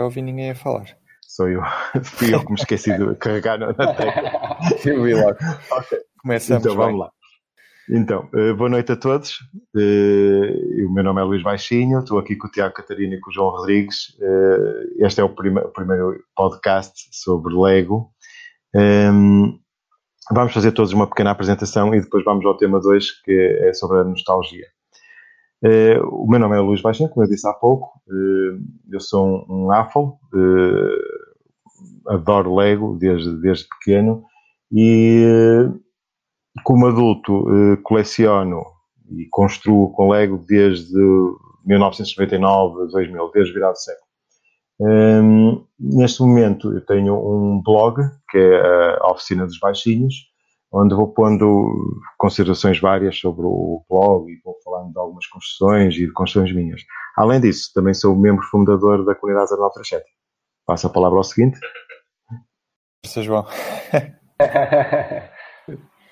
eu ouvi ninguém a falar. Sou eu. Fui eu que me esqueci de carregar na tecla. Eu vi logo. Ok. Começamos Então bem. vamos lá. Então, eh, boa noite a todos. Eh, O meu nome é Luís Baixinho, estou aqui com o Tiago Catarina e com o João Rodrigues. Eh, Este é o primeiro podcast sobre Lego. Ehm, Vamos fazer todos uma pequena apresentação e depois vamos ao tema 2, que é sobre a nostalgia. Eh, O meu nome é Luís Baixinho, como eu disse há pouco. Eh, Eu sou um- um eh, adoro Lego desde, desde pequeno e como adulto coleciono e construo com Lego desde 1999 a 2000, desde virado século. Hum, neste momento eu tenho um blog que é a Oficina dos Baixinhos, onde vou pondo considerações várias sobre o blog e vou falando de algumas construções e de construções minhas. Além disso, também sou membro fundador da comunidade 0937. Passo a palavra ao seguinte. Força, João.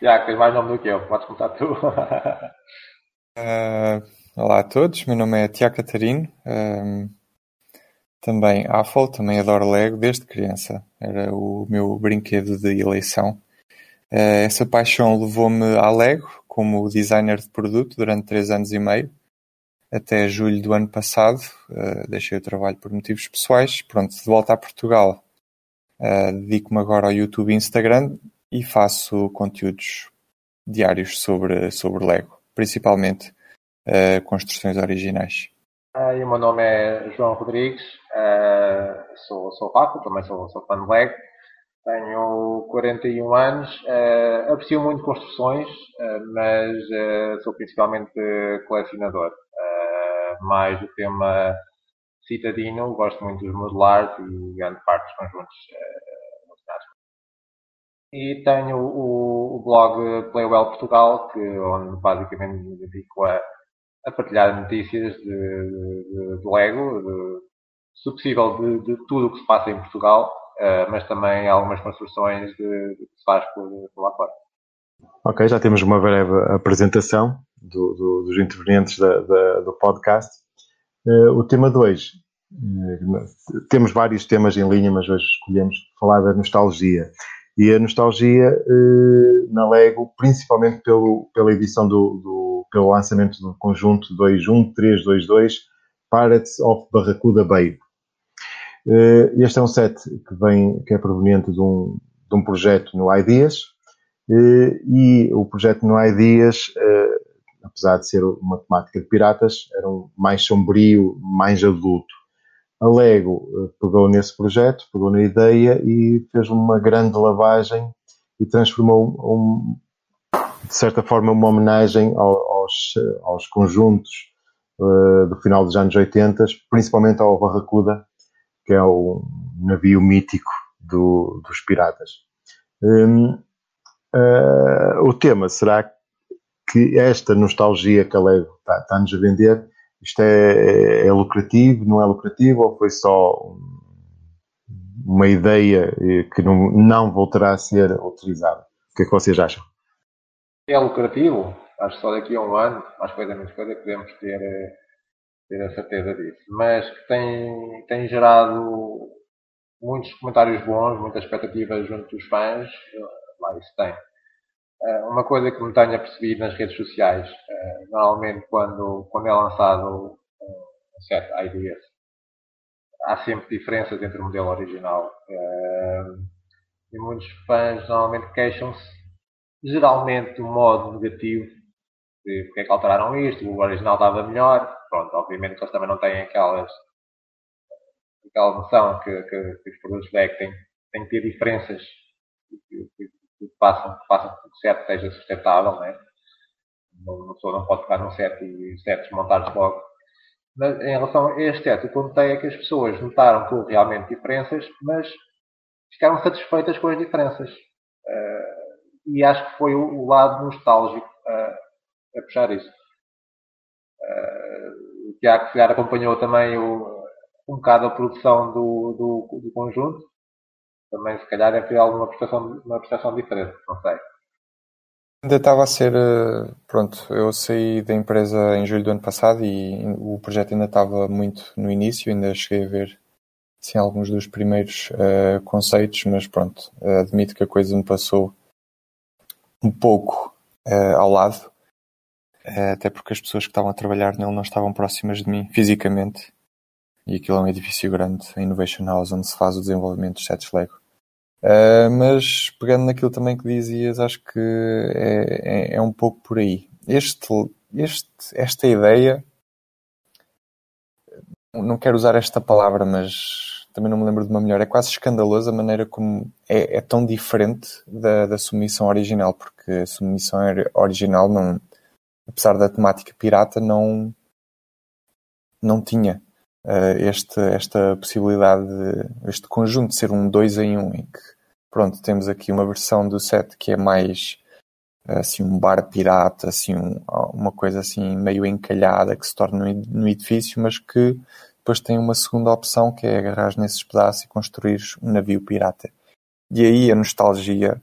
Já, tens mais nome do que eu, podes contar tu. Ah, olá a todos, meu nome é Tiago Catarino. ahm, também AFOL, também adoro Lego desde criança. Era o meu brinquedo de eleição. Ah, essa paixão levou-me à Lego como designer de produto durante três anos e meio. Até julho do ano passado. Ah, deixei o trabalho por motivos pessoais. Pronto, de volta a Portugal. ah, Dedico-me agora ao YouTube e Instagram e faço conteúdos diários sobre, sobre Lego, principalmente eh, construções originais. E o meu nome é João Rodrigues, ah, sou, sou Paco, também sou, sou fã de Lego, tenho 41 anos, ah, aprecio muito construções, ah, mas ah, sou principalmente colecionador. Mais do tema citadino, gosto muito dos modulares e grande parte dos conjuntos E tenho o, o blog Playwell Portugal, que, onde basicamente me dedico a, a partilhar notícias de, de, de Lego, de, se possível de, de tudo o que se passa em Portugal, eh, mas também algumas construções de, de que se faz por, por lá fora. Ok, já temos uma breve apresentação do- do- dos intervenientes da- da- do podcast. Eh, o tema 2. temos vários temas em linha, mas hoje escolhemos falar da nostalgia. E a nostalgia na Lego, principalmente pelo, pela edição do, do- pelo lançamento do conjunto 21322 Pirates of Barracuda Bay. Eh, este é um set que, vem, que é proveniente de um, de um projeto no Ideas, eh, e o projeto no Ideas, eh, apesar de ser uma temática de piratas, era um mais sombrio, mais adulto. A Lego pegou nesse projeto, pegou na ideia e fez uma grande lavagem e transformou, um, de certa forma, uma homenagem ao- aos, aos conjuntos eh, do final dos anos 80, principalmente ao Barracuda, que é o navio mítico do- dos piratas. Hum, eh, o tema será que esta nostalgia que a Lego está- está-nos a vender, isto é, é lucrativo, não é lucrativo, ou foi só um- uma ideia eh, que não, não voltará a ser utilizada? O que é que vocês acham? É lucrativo, acho que só daqui a um ano, mais coisa menos coisa, podemos ter, ter a certeza disso. Mas que tem, tem gerado muitos comentários bons, muitas expectativas junto dos fãs, eh, lá isso tem. Eh, Uma coisa que me tenho apercebido nas redes sociais, eh, normalmente quando, quando é lançado um set ideas, há sempre diferenças entre o modelo original. E muitos fãs normalmente queixam-se, geralmente do modo negativo, de porque é que alteraram isto, o original estava melhor. Pronto, obviamente que eles também não têm aquelas, aquela noção que, que, que os produtos têm, têm que ter diferenças que, que, que façam, que que o set seja sustentável, né? Uma pessoa não pode pegar num set e os sets montados logo. Mas em relação a este set, o que eu notei é que as pessoas notaram que houve realmente diferenças, mas ficaram satisfeitas com as diferenças. Eh, e acho que foi o, o lado nostálgico eh, a puxar isso. Eh, Tiago, se calhar, acompanhou também o, um bocado a produção do, do, do conjunto. Também, se calhar, ter alguma prestação, uma prestação diferente, não sei. Ainda estava a ser. eh, Pronto, eu saí da empresa em julho do ano passado e o projeto ainda estava muito no início, ainda cheguei a ver sim, alguns dos primeiros uh, conceitos, mas pronto, admito que a coisa me passou um pouco uh, ao lado, até porque as pessoas que estavam a trabalhar nele não estavam próximas de mim fisicamente. E aquilo é um edifício grande, a Innovation House, onde se faz o desenvolvimento dos sets Lego. Uh, mas pegando naquilo também que dizias, acho que é, é, é um pouco por aí. Este, este, esta ideia, não quero usar esta palavra, mas também não me lembro de uma melhor. É quase escandalosa a maneira como é, é tão diferente da, da submissão original, porque a submissão original, não, apesar da temática pirata, não, não tinha uh, este, esta possibilidade, de, este conjunto de ser um 2 em 1, um, em que pronto, temos aqui uma versão do set que é mais assim um bar pirata, assim um, uma coisa assim meio encalhada que se torna no edifício, mas que depois tem uma segunda opção que é agarrar nesses pedaços e construir um navio pirata. E aí a nostalgia,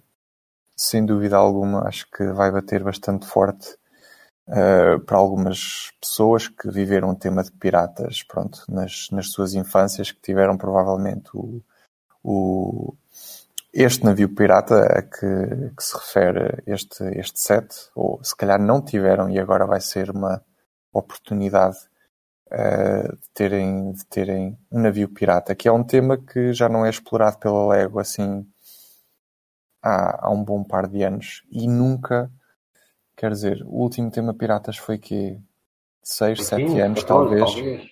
sem dúvida alguma, acho que vai bater bastante forte uh, para algumas pessoas que viveram o tema de piratas, pronto, nas, nas suas infâncias, que tiveram provavelmente o, o este navio pirata a que, que, se refere este, este set, ou se calhar não tiveram e agora vai ser uma oportunidade uh, de, terem, de terem um navio pirata, que é um tema que já não é explorado pela Lego assim há, há um bom par de anos e nunca, quer dizer, o último tema piratas foi que 6, 7 anos talvez. talvez.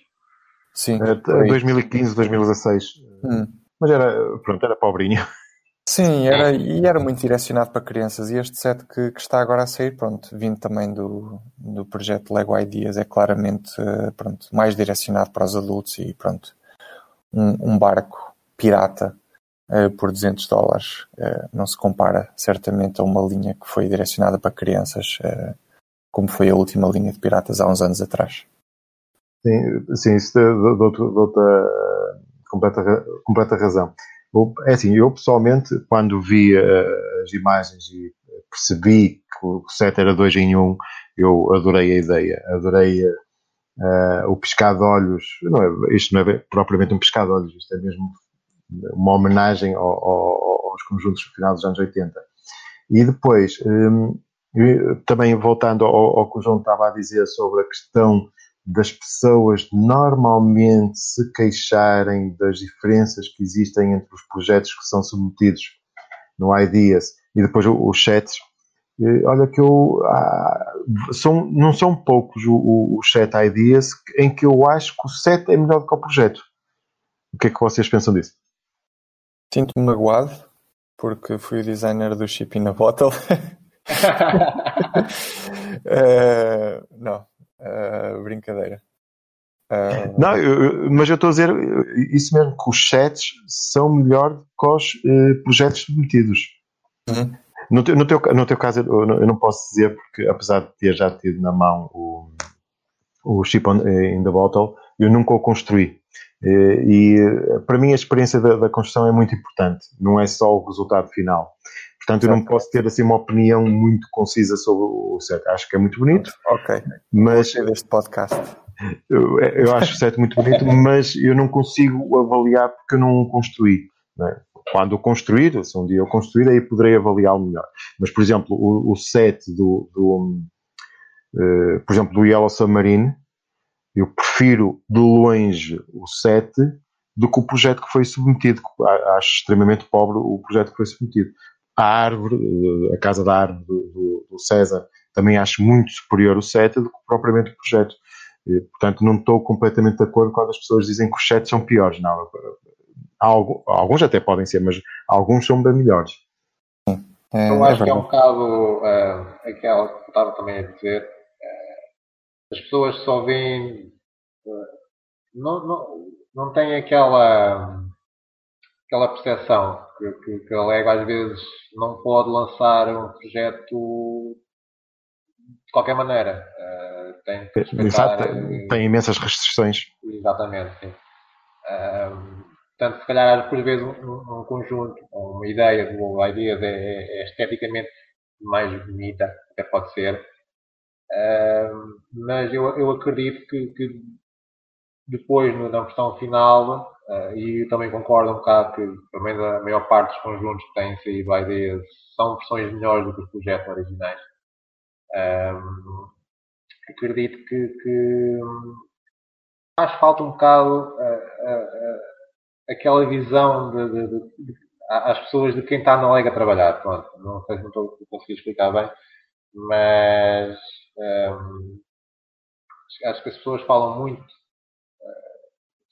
Sim, é, 2015, 2016. Hum. Mas era, pronto, era pobrinho. Sim, era, e era muito direcionado para crianças. E este set que, que, está agora a sair, pronto, vindo também do, do projeto Lego Ideas, é claramente eh, pronto, mais direcionado para os adultos e pronto, um, um barco pirata uh, por 200 dólares uh, não se compara certamente a uma linha que foi direcionada para crianças, uh, como foi a última linha de piratas há uns anos atrás. Sim, sim isso dou-te completa, completa razão. É assim, eu pessoalmente, quando vi as imagens e percebi que o set era dois em um, eu adorei a ideia, adorei uh, o pescado de olhos. Não é, isto não é propriamente um pescado de olhos, isto é mesmo uma homenagem ao, ao, aos conjuntos final dos anos 80. E depois, um, também voltando ao, ao que o João estava a dizer sobre a questão das pessoas normalmente se queixarem das diferenças que existem entre os projetos que são submetidos no Ideas e depois os chats. Olha que eu ah, são, não são poucos os chat ideas em que eu acho que o set é melhor do que o projeto. O que é que vocês pensam disso? Sinto-me magoado porque fui o designer do Chip in a Bottle. uh, não, Uh, brincadeira. Uh... Não, eu, mas eu estou a dizer isso mesmo, que os chats são melhor que os uh, projetos submetidos. Uhum. No, teu, no, teu, no teu caso, eu não, eu não, posso dizer, porque apesar de ter já tido na mão o, o chip on, in the bottle, eu nunca o construí. E para mim a experiência da, da, construção é muito importante, não é só o resultado final. Portanto, eu não posso ter assim uma opinião muito concisa sobre o set. Acho que é muito bonito. Ok. Mas deste podcast. Eu, eu acho o set muito bonito, mas eu não consigo avaliar porque eu não o construí. Não é? Quando o construir, se um dia eu construir, aí poderei avaliá-lo melhor. Mas, por exemplo, o, o set do, do uh, por exemplo, do Yellow Submarine, eu prefiro de longe o set do que o projeto que foi submetido. Acho extremamente pobre o projeto que foi submetido a árvore, a casa da árvore do, do, do César, também acho muito superior o set do que propriamente o projeto. E, portanto, não estou completamente de acordo quando as pessoas dizem que os sets são piores. Não, alguns até podem ser, mas alguns são bem melhores. É, eu acho é que é um bocado uh, aquela que estava também a dizer. As pessoas só veem. Uh, não, não, não têm aquela, aquela percepção que, que, que a Lego às vezes não pode lançar um projeto de qualquer maneira. Uh, tem que respeitar, Exato, tem imensas restrições. Exatamente, sim. Uh, portanto, se calhar por vezes um, um conjunto, uma ideia do Ideas é, é, é, esteticamente mais bonita, até pode ser. Mas eu, eu acredito que, que depois, na versão final, uh, e também concordo um bocado que também a maior parte dos conjuntos que têm saído a ideias são versões melhores do que os projetos originais. Um, acredito que, que faz falta um bocado uh, uh, aquela visão de, de, de, às pessoas de quem está na lega a trabalhar. Pronto, não sei se não estou a conseguir explicar bem, mas um, acho que as pessoas falam muito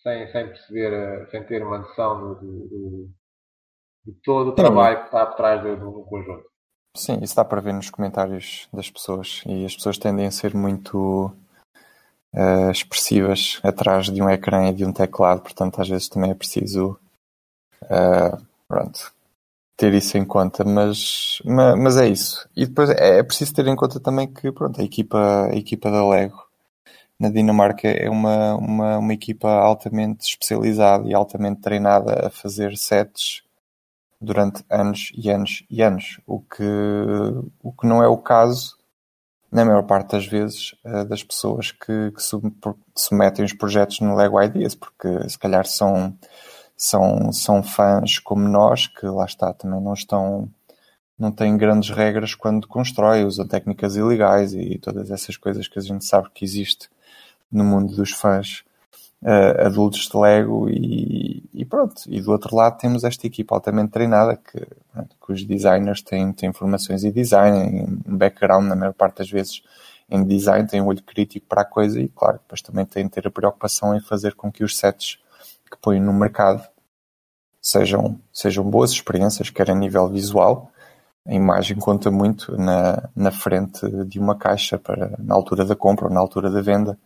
sem, sem perceber, sem ter uma noção do, do, de todo o trabalho que está por trás do, do conjunto. Sim, isso dá para ver nos comentários das pessoas. E as pessoas tendem a ser muito uh, expressivas atrás de um ecrã e de um teclado, portanto às vezes também é preciso uh, pronto, ter isso em conta, mas, mas, é isso. E depois é, é preciso ter em conta também que pronto, a, equipa, a equipa da Lego na Dinamarca é uma, uma, uma equipa altamente especializada e altamente treinada a fazer sets durante anos e anos e anos, o que, o que não é o caso na maior parte das vezes eh, das pessoas que, que submetem os projetos no Lego Ideas, porque se calhar são, são, são fãs como nós, que lá está, também não estão não têm grandes regras quando constrói, usam técnicas ilegais e todas essas coisas que a gente sabe que existe no mundo dos fãs uh, adultos de Lego e, e, pronto. E do outro lado temos esta equipa altamente treinada que, que os designers têm, têm formações em design, um background na maior parte das vezes em design, têm um olho crítico para a coisa e claro, depois também têm de ter a preocupação em fazer com que os sets que põem no mercado sejam, sejam boas experiências, quer a nível visual, a imagem conta muito na, na frente de uma caixa para na altura da compra ou na altura da venda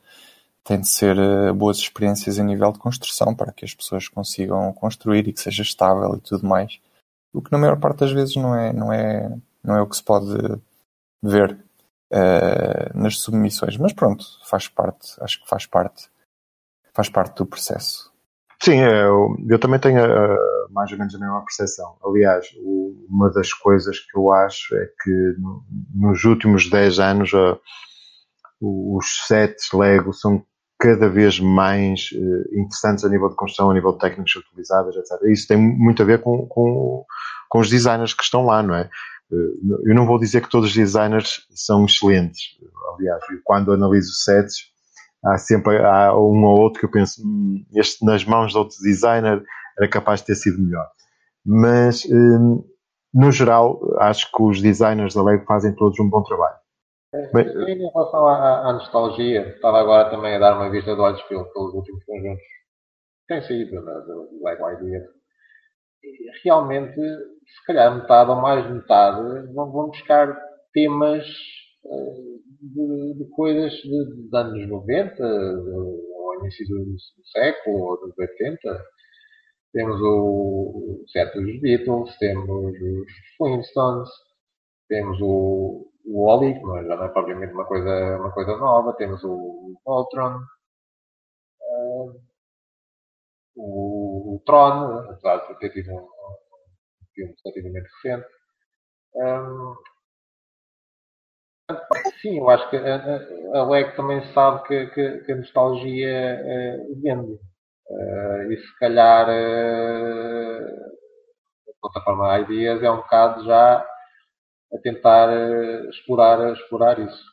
tem de ser uh, boas experiências a nível de construção para que as pessoas consigam construir e que seja estável e tudo mais. O que na maior parte das vezes não é, não é, não é o que se pode ver uh, nas submissões. Mas pronto, faz parte, acho que faz parte, faz parte do processo. Sim, é, eu, eu também tenho uh, mais ou menos a mesma percepção. Aliás, o, uma das coisas que eu acho é que no, nos últimos 10 anos uh, os sets Lego são cada vez mais uh, interessantes a nível de construção, a nível de técnicas utilizadas, etc. Isso tem muito a ver com, com, com os designers que estão lá, não é? Eu não vou dizer que todos os designers são excelentes. Aliás, quando analiso sets, há sempre há um ou outro que eu penso, hum, este nas mãos de outro designer era capaz de ter sido melhor. Mas, um, no geral, acho que os designers da Lego fazem todos um bom trabalho. Bem, em relação à, à, nostalgia, estava agora também a dar uma vista de olhos pelos, pelos últimos conjuntos que têm saído né, do Lego Idea. Realmente, se calhar metade ou mais metade vão, vão buscar temas uh, de, de, coisas de, de, anos 90, ou início do, século, ou dos 80. Temos o, o set dos Beatles, temos os Flintstones, temos o, o Oli, que já não é propriamente uma coisa, uma coisa nova, temos o Voltron, uh, o, o, Tron, apesar de ter tido um, um filme relativamente recente. Um, sim, eu acho que a, a, também sabe que, que, que a nostalgia uh, vende. Uh, e se calhar uh, a plataforma Ideas é um bocado já a tentar explorar, explorar isso.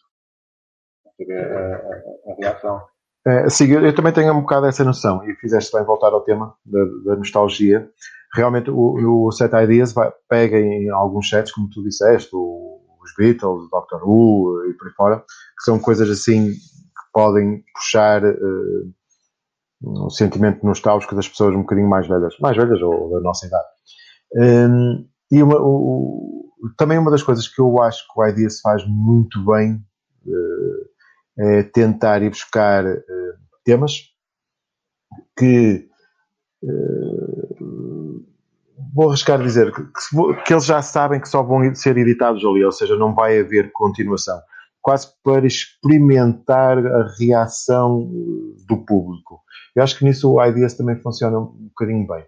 A, a, a reação. É, sim, eu, eu, também tenho um bocado essa noção e fizeste bem voltar ao tema da, da nostalgia. Realmente o, o Set Ideas vai, pega em alguns sets, como tu disseste, o, os Beatles, o Doctor Who e por aí fora, que são coisas assim que podem puxar uh, um sentimento nostálgico das pessoas um bocadinho mais velhas, mais velhas ou da nossa idade. Um, e uma, o, também uma das coisas que eu acho que o IDEAS faz muito bem uh, é tentar ir buscar uh, temas que uh, vou arriscar dizer que, que, eles já sabem que só vão ser editados ali, ou seja, não vai haver continuação. Quase para experimentar a reação do público. Eu acho que nisso o IDEAS também funciona um bocadinho bem.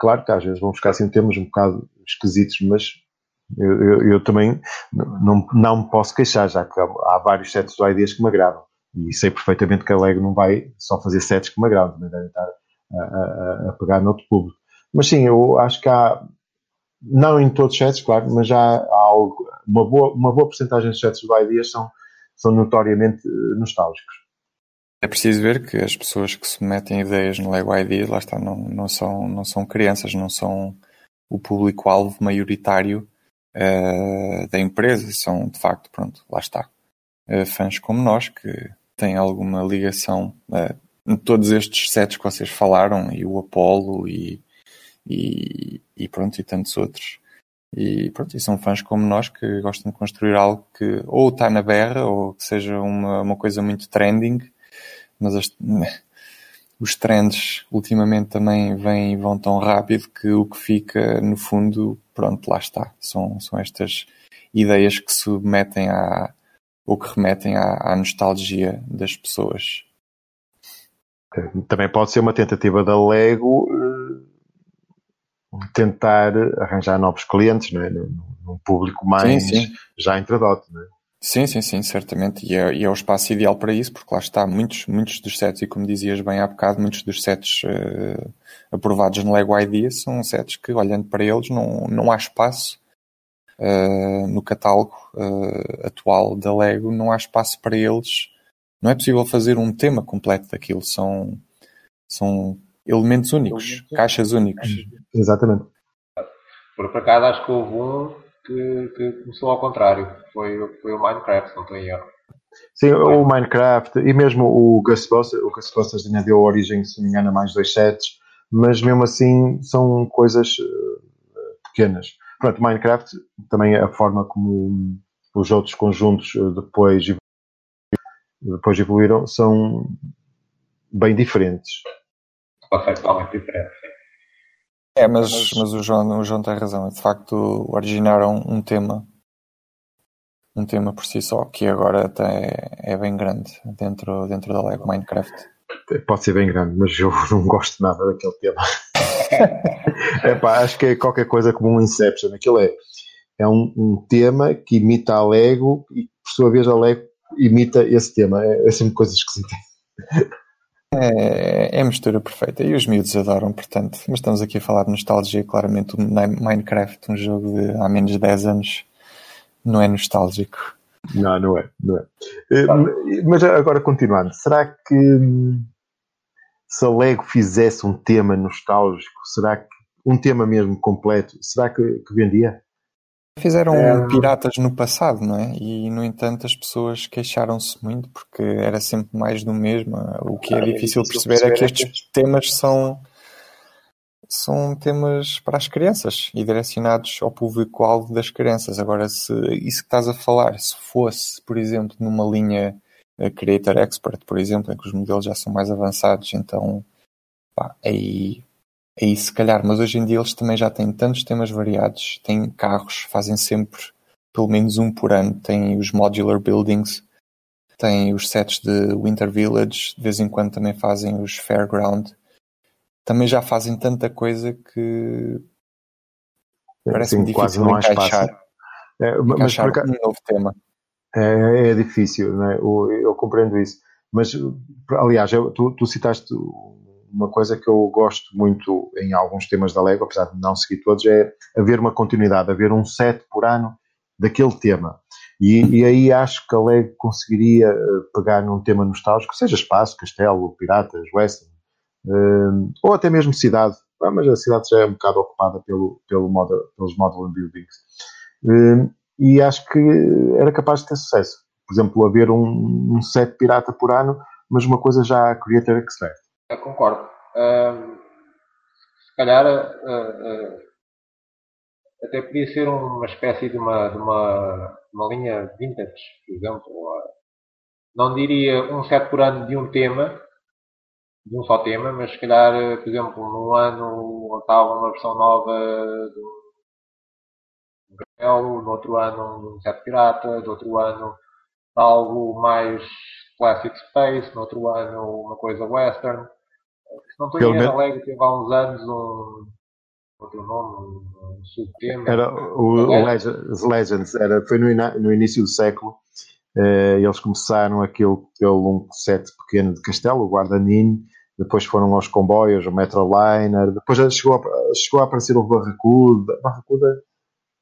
Claro que às vezes vão buscar assim temas um bocado esquisitos, mas eu, eu, eu, também não, não me posso queixar, já que há, vários sets do IDs que me agradam. E sei perfeitamente que a Lego não vai só fazer sets como a Ground, também deve estar a, a, a pegar noutro público. Mas sim, eu acho que há, não em todos os sets, claro, mas já há algo, uma boa, uma boa porcentagem dos sets do Ideas são, são notoriamente eh, nostálgicos. É preciso ver que as pessoas que submetem ideias no Lego Ideas, lá está, não, não, são, não são crianças, não são o público-alvo maioritário uh, da empresa, são de facto, pronto, lá está, uh, fãs como nós que têm alguma ligação uh, todos estes sets que vocês falaram, e o Apollo e, e, e pronto, e tantos outros. E pronto, e são fãs como nós que gostam de construir algo que ou está na berra ou que seja uma, uma coisa muito trending, mas as, os trends ultimamente também vêm e vão tão rápido que o que fica no fundo, pronto, lá está. São, são estas ideias que submetem à, ou que remetem à, à nostalgia das pessoas. Também pode ser uma tentativa da Lego tentar arranjar novos clientes, não é? num público mais sim, sim. já intradote. Não é? Sim, sim, sim, certamente. E é, e é, o espaço ideal para isso, porque lá está, muitos, muitos dos sets, e como dizias bem há bocado, muitos dos sets uh, aprovados no Lego Idea são sets que, olhando para eles, não, não há espaço uh, no catálogo uh, atual da Lego, não há espaço para eles. Não é possível fazer um tema completo daquilo. São, são elementos únicos, caixas únicas. Exatamente. Por, por acaso acho que houve um que, que começou ao contrário. Foi, foi o Minecraft, não estou em erro. Sim, o Minecraft e mesmo o Ghostbusters, o Ghostbusters ainda deu origem, se não me engano, a mais dois sets, mas mesmo assim são coisas uh, pequenas. Pronto, Minecraft também é a forma como os outros conjuntos uh, depois, depois evoluíram são bem diferentes. Totalmente diferentes. É, mas, mas, mas o, João, o João tem razão. De facto, originaram um tema, um tema por si só, que agora até é bem grande dentro, dentro da Lego Minecraft. Pode ser bem grande, mas eu não gosto nada daquele tema. é pá, acho que é qualquer coisa como um Inception. Aquilo é, é um, um, tema que imita a Lego e, por sua vez, a Lego imita esse tema. É, é sempre coisa esquisita. É, é a mistura perfeita e os miúdos adoram, portanto. Mas estamos aqui a falar de nostalgia, claramente o Minecraft, um jogo de há menos de 10 anos, não é nostálgico. Não, não é, não é. Eh, mas agora continuando, será que se a Lego fizesse um tema nostálgico, será que um tema mesmo completo, será que, que vendia? Fizeram é... piratas no passado, não é? E, no entanto, as pessoas queixaram-se muito porque era sempre mais do mesmo. O que é, ah, difícil, é difícil perceber, é que estes que... temas são, são temas para as crianças e direcionados ao público-alvo das crianças. Agora, se isso que estás a falar, se fosse, por exemplo, numa linha eh, Creator Expert, por exemplo, em que os modelos já são mais avançados, então pá, aí é isso, se calhar, mas hoje em dia eles também já têm tantos temas variados, têm carros, fazem sempre pelo menos um por ano, têm os modular buildings, têm os sets de Winter Village, de vez em quando também fazem os Fairground, também já fazem tanta coisa que parece-me difícil não encaixar, é, mas encaixar um novo tema. É, é difícil, né? eu, eu compreendo isso. Mas, aliás, eu, tu, tu citaste uma coisa que eu gosto muito em alguns temas da Lego, apesar de não seguir todos, é haver uma continuidade, haver um set por ano daquele tema. E, e aí acho que a Lego conseguiria eh, pegar num tema nostálgico, seja espaço, castelo, piratas, western, uh, ou até mesmo cidade. Ah, mas a cidade já é um bocado ocupada pelo, pelo model, pelos model buildings. Uh, e acho que era capaz de ter sucesso. Por exemplo, haver um, um set pirata por ano, mas uma coisa já Creator Expert. Eu concordo. Uh, se calhar uh, uh, até podia ser uma espécie de uma, de uma, uma linha vintage, por exemplo. não diria um set por ano de um tema, de um só tema, mas se calhar, por exemplo, num ano estava uma versão nova de um no outro ano um set pirata, no outro ano algo mais classic space, no outro ano uma coisa western. Se não estou em erro, Lego teve há uns anos um outro nome, um subtema. Era o, o Legends, era, foi no, no, início do século Uh, eles começaram aquele pelo um set pequeno de castelo, o Guardanin, depois foram aos comboios, o Metroliner, depois chegou a, chegou a aparecer o Barracuda, Barracuda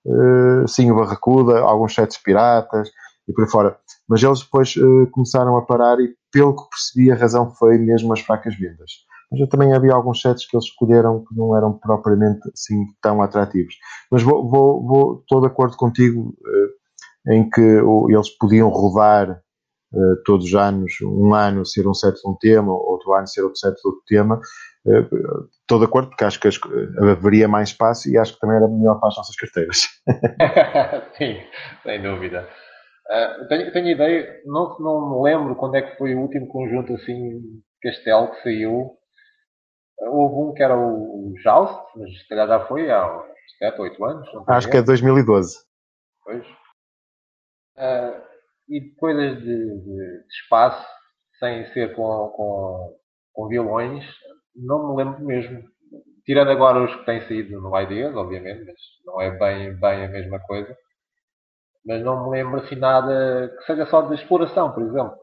uh, sim, o Barracuda, alguns sets piratas e por aí fora. Mas eles depois uh, começaram a parar e, pelo que percebi, a razão foi mesmo as fracas vendas. Mas eu também havia alguns sets que eles escolheram que não eram propriamente assim tão atrativos. Mas vou, vou, vou estou de acordo contigo uh, em que eles podiam rodar Uh, todos os anos, um ano ser um set de um tema, outro ano ser outro set de outro tema. Uh, estou de acordo, porque acho que haveria mais espaço e acho que também era melhor para as nossas carteiras. Sim, sem dúvida. Uh, tenho, tenho ideia, não, não me lembro quando é que foi o último conjunto assim Castelo que saiu. Houve um que era o Joust, mas se calhar já foi há uns 7 ou 8 anos. Acho que é 2012. Pois. Uh, e coisas de, de, de, espaço, sem ser com, com, com violões, não me lembro mesmo. Tirando agora os que têm saído no Ideas, obviamente, mas não é bem, bem a mesma coisa. Mas não me lembro assim nada que seja só de exploração, por exemplo.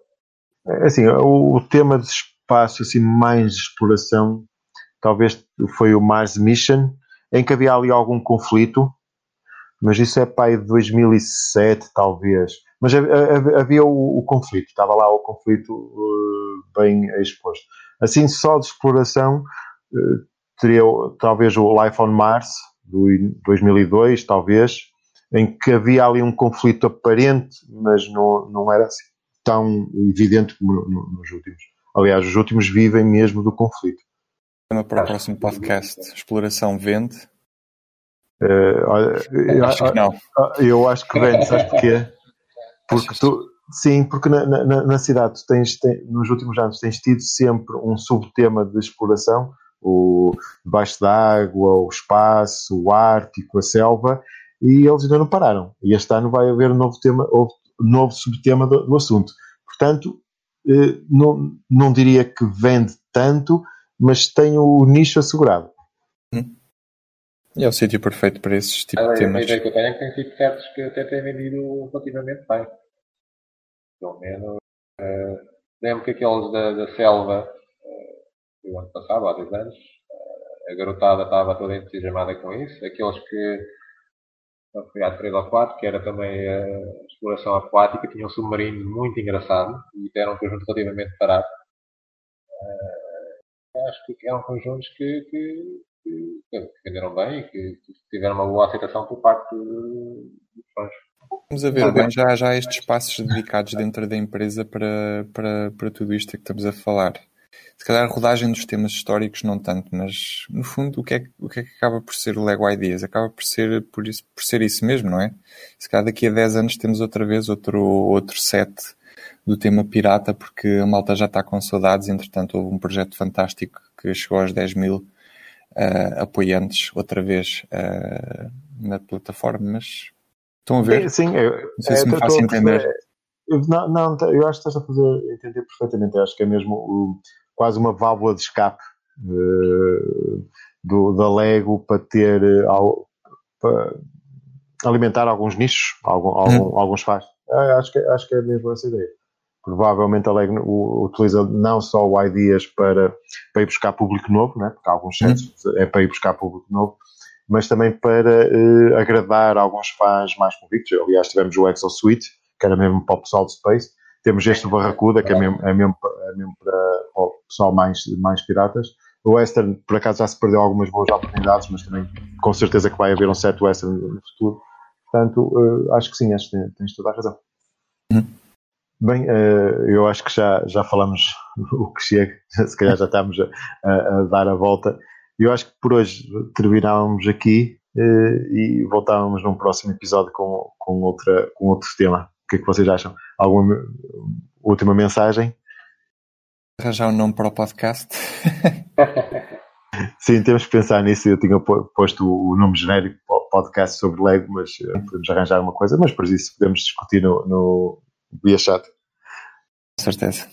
É assim, o, o tema de espaço, assim, mais de exploração, talvez foi o Mars Mission, em que havia ali algum conflito, mas isso é pai de 2007, talvez. Mas havia o, o conflito, estava lá o conflito uh, bem exposto. Assim, só de exploração, uh, teria talvez o Life on Mars, do 2002, talvez, em que havia ali um conflito aparente, mas não, não era assim tão evidente como no, no, nos últimos. Aliás, os últimos vivem mesmo do conflito. Para o próximo podcast, exploração vende? Uh, acho que não. Eu acho que vende, sabes porquê? Porque tu, sim, porque na, na, na cidade tens, nos últimos anos tens tido sempre um subtema de exploração, o debaixo d'água, o espaço, o ártico, a selva, e eles ainda não pararam. E este ano vai haver um novo tema, um novo subtema do, do assunto. Portanto, eh, não, não diria que vende tanto, mas tem o nicho assegurado. Hum. É o sítio perfeito para esses tipos de temas. A ideia que eu tenho é que tem sido certos que até têm vendido relativamente bem. Pelo menos. Uh, lembro que aqueles da, da selva, uh, do ano passado, há dois anos, uh, a garotada estava toda entusiasmada com isso. Aqueles que. Foi há três ou quatro, que era também a exploração aquática, tinha um submarino muito engraçado e era um conjunto relativamente barato. acho que eram conjuntos que, que que, venderam bem e que, tiveram uma boa aceitação por parte dos fãs. Vamos a ver, bem, já, já há estes espaços dedicados dentro da empresa para, para, para tudo isto que estamos a falar. Se calhar a rodagem dos temas históricos não tanto, mas no fundo o que é, o que, é que acaba por ser o Lego Ideas? Acaba por ser, por, isso, por ser isso mesmo, não é? Se calhar daqui a 10 anos temos outra vez outro, outro set do tema pirata, porque a malta já está com saudades, entretanto houve um projeto fantástico que chegou aos 10 mil uh, apoiantes outra vez uh, na plataforma, mas estão a ver? Sim, eu, não sei é, se me faço entender. Não, não, eu acho que estás a fazer entender perfeitamente. Eu acho que é mesmo o, quase uma válvula de escape uh, do, da Lego para ter para alimentar alguns nichos, algum, algum, hum. alguns faz. Acho que, acho que é mesmo essa ideia provavelmente a Lego utiliza não só o Ideas para, para ir buscar público novo, né? porque há alguns uhum. é para ir buscar público novo, mas também para uh, agradar alguns fãs mais convictos. Aliás, tivemos o Exo Suite, que era mesmo para o pessoal de Space. Temos este Barracuda, que é mesmo, é mesmo, é mesmo para, para o pessoal mais, mais piratas. O Western, por acaso, já se perdeu algumas boas oportunidades, mas também com certeza que vai haver um set Western no futuro. Portanto, uh, acho que sim, acho que tens toda a razão. Uhum. Bem, eh, eu acho que já, já falamos o que chega, se calhar já estamos a, a, dar a volta. Eu acho que por hoje terminávamos aqui eh, e voltávamos num próximo episódio com, com, outra, com outro tema. O que é que vocês acham? Alguma última mensagem? Arranjar um nome para o podcast. Sim, temos que pensar nisso. Eu tinha posto o nome genérico para o podcast sobre Lego, mas eh, podemos arranjar uma coisa. Mas por isso podemos discutir no, no via chat. Com certeza.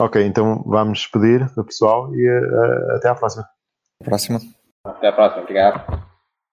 Ok, então vamos despedir do pessoal e uh, até à próxima. Até à próxima. Até à próxima, obrigado.